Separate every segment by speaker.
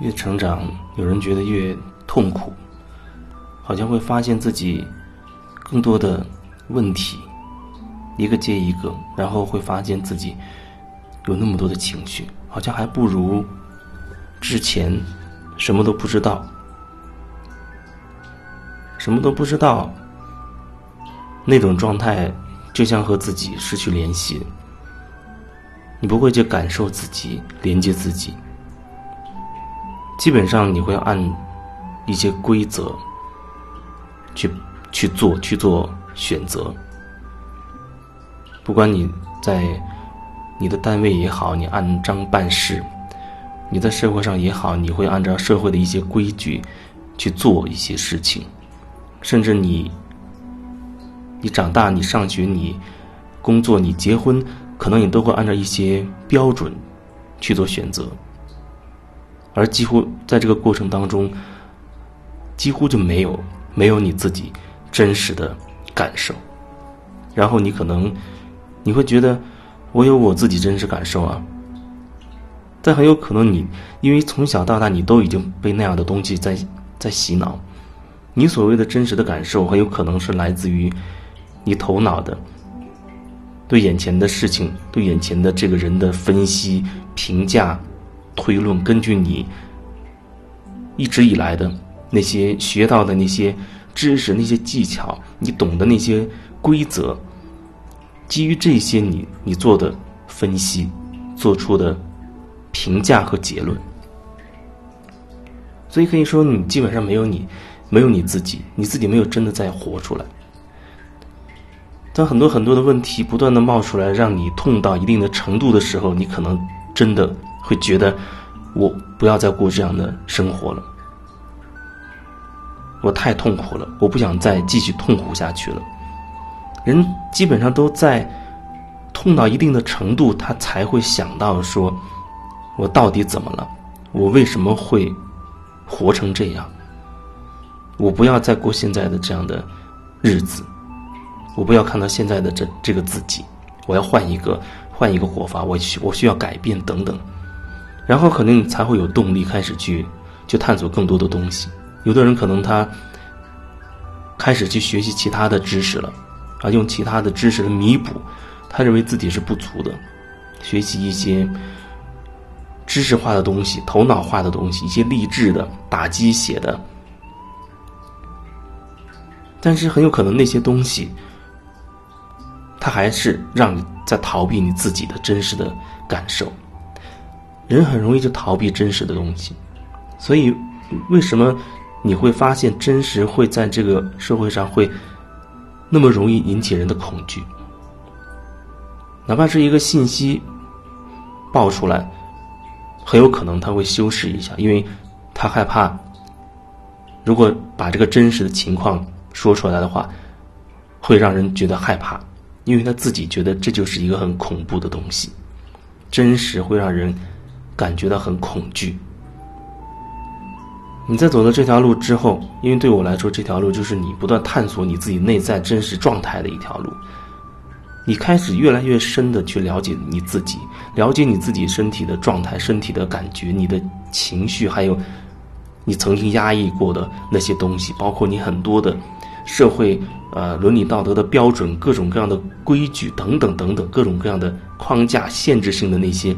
Speaker 1: 越成长，有人觉得越痛苦，好像会发现自己更多的问题，一个接一个，然后会发现自己有那么多的情绪，好像还不如之前什么都不知道，什么都不知道那种状态，就像和自己失去联系，你不会去感受自己，连接自己。基本上你会按一些规则去去做去做选择，不管你在你的单位也好，你按章办事；你在社会上也好，你会按照社会的一些规矩去做一些事情，甚至你你长大，你上学，你工作，你结婚，可能你都会按照一些标准去做选择。而几乎在这个过程当中，几乎就没有没有你自己真实的感受。然后你可能你会觉得我有我自己真实感受啊，但很有可能你因为从小到大你都已经被那样的东西在在洗脑，你所谓的真实的感受很有可能是来自于你头脑的对眼前的事情、对眼前的这个人的分析评价。推论根据你一直以来的那些学到的那些知识、那些技巧，你懂的那些规则，基于这些你你做的分析，做出的评价和结论。所以可以说，你基本上没有你，没有你自己，你自己没有真的在活出来。当很多很多的问题不断的冒出来，让你痛到一定的程度的时候，你可能真的。会觉得我不要再过这样的生活了，我太痛苦了，我不想再继续痛苦下去了。人基本上都在痛到一定的程度，他才会想到说：我到底怎么了？我为什么会活成这样？我不要再过现在的这样的日子，我不要看到现在的这这个自己，我要换一个换一个活法，我需我需要改变等等。然后肯定才会有动力开始去，去探索更多的东西。有的人可能他开始去学习其他的知识了，啊，用其他的知识来弥补他认为自己是不足的，学习一些知识化的东西、头脑化的东西、一些励志的、打鸡血的。但是很有可能那些东西，他还是让你在逃避你自己的真实的感受。人很容易就逃避真实的东西，所以为什么你会发现真实会在这个社会上会那么容易引起人的恐惧？哪怕是一个信息爆出来，很有可能他会修饰一下，因为他害怕，如果把这个真实的情况说出来的话，会让人觉得害怕，因为他自己觉得这就是一个很恐怖的东西，真实会让人。感觉到很恐惧。你在走了这条路之后，因为对我来说，这条路就是你不断探索你自己内在真实状态的一条路。你开始越来越深的去了解你自己，了解你自己身体的状态、身体的感觉、你的情绪，还有你曾经压抑过的那些东西，包括你很多的社会呃伦理道德的标准、各种各样的规矩等等等等，各种各样的框架、限制性的那些。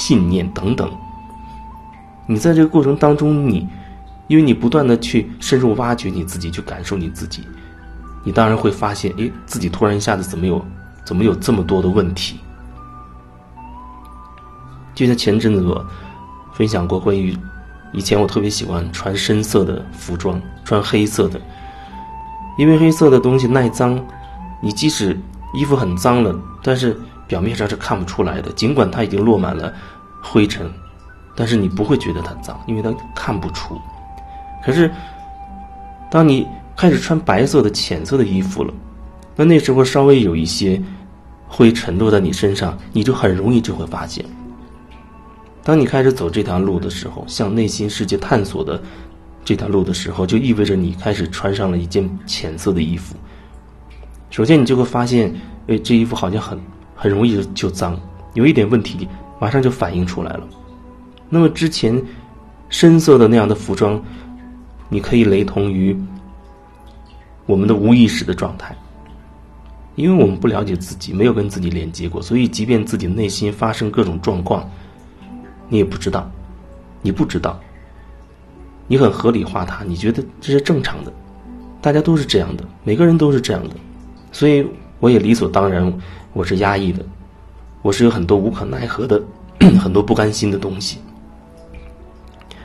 Speaker 1: 信念等等，你在这个过程当中，你因为你不断的去深入挖掘你自己，去感受你自己，你当然会发现，哎，自己突然一下子怎么有，怎么有这么多的问题？就像前阵子我分享过关于以前我特别喜欢穿深色的服装，穿黑色的，因为黑色的东西耐脏，你即使衣服很脏了，但是。表面上是看不出来的，尽管它已经落满了灰尘，但是你不会觉得它脏，因为它看不出。可是，当你开始穿白色的、浅色的衣服了，那那时候稍微有一些灰尘落在你身上，你就很容易就会发现。当你开始走这条路的时候，向内心世界探索的这条路的时候，就意味着你开始穿上了一件浅色的衣服。首先，你就会发现，哎，这衣服好像很。很容易就脏，有一点问题马上就反映出来了。那么之前深色的那样的服装，你可以雷同于我们的无意识的状态。因为我们不了解自己，没有跟自己连接过，所以即便自己内心发生各种状况，你也不知道，你不知道，你很合理化它，你觉得这是正常的，大家都是这样的，每个人都是这样的，所以我也理所当然，我是压抑的，我是有很多无可奈何的，很多不甘心的东西，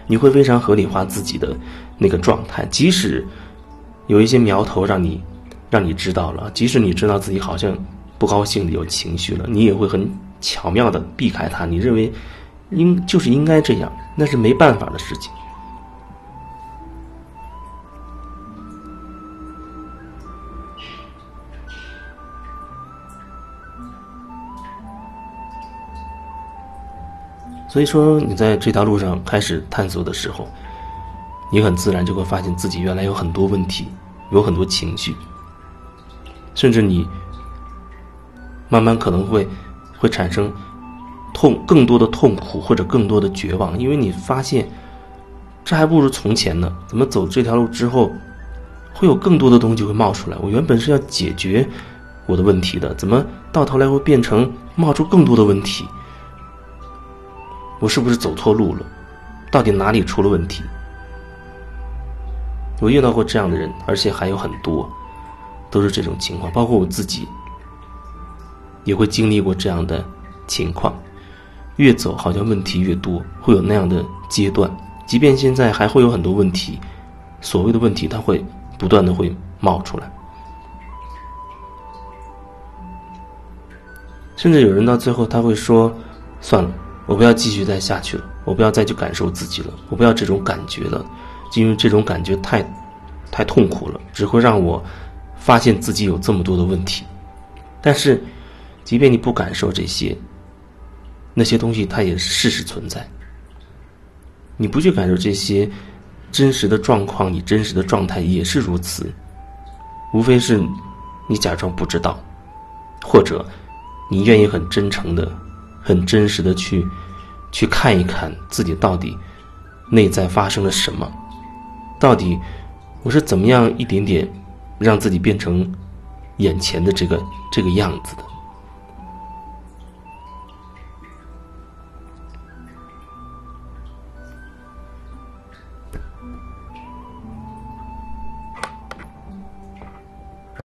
Speaker 1: 你会非常合理化自己的那个状态，即使有一些苗头让你。让你知道了，即使你知道自己好像不高兴的有情绪了，你也会很巧妙的避开它。你认为应就是应该这样，那是没办法的事情。所以说，你在这条路上开始探索的时候，你很自然就会发现自己原来有很多问题，有很多情绪。甚至你慢慢可能会会产生痛更多的痛苦或者更多的绝望，因为你发现这还不如从前呢。怎么走这条路之后会有更多的东西会冒出来？我原本是要解决我的问题的，怎么到头来会变成冒出更多的问题？我是不是走错路了？到底哪里出了问题？我遇到过这样的人，而且还有很多。都是这种情况，包括我自己也会经历过这样的情况。越走好像问题越多，会有那样的阶段。即便现在还会有很多问题，所谓的问题，它会不断的会冒出来。甚至有人到最后他会说：“算了，我不要继续再下去了，我不要再去感受自己了，我不要这种感觉了，因为这种感觉太太痛苦了，只会让我。”发现自己有这么多的问题，但是，即便你不感受这些，那些东西它也是事实存在。你不去感受这些真实的状况，你真实的状态也是如此。无非是你假装不知道，或者你愿意很真诚的、很真实的去去看一看自己到底内在发生了什么，到底我是怎么样一点点。让自己变成眼前的这个这个样子的。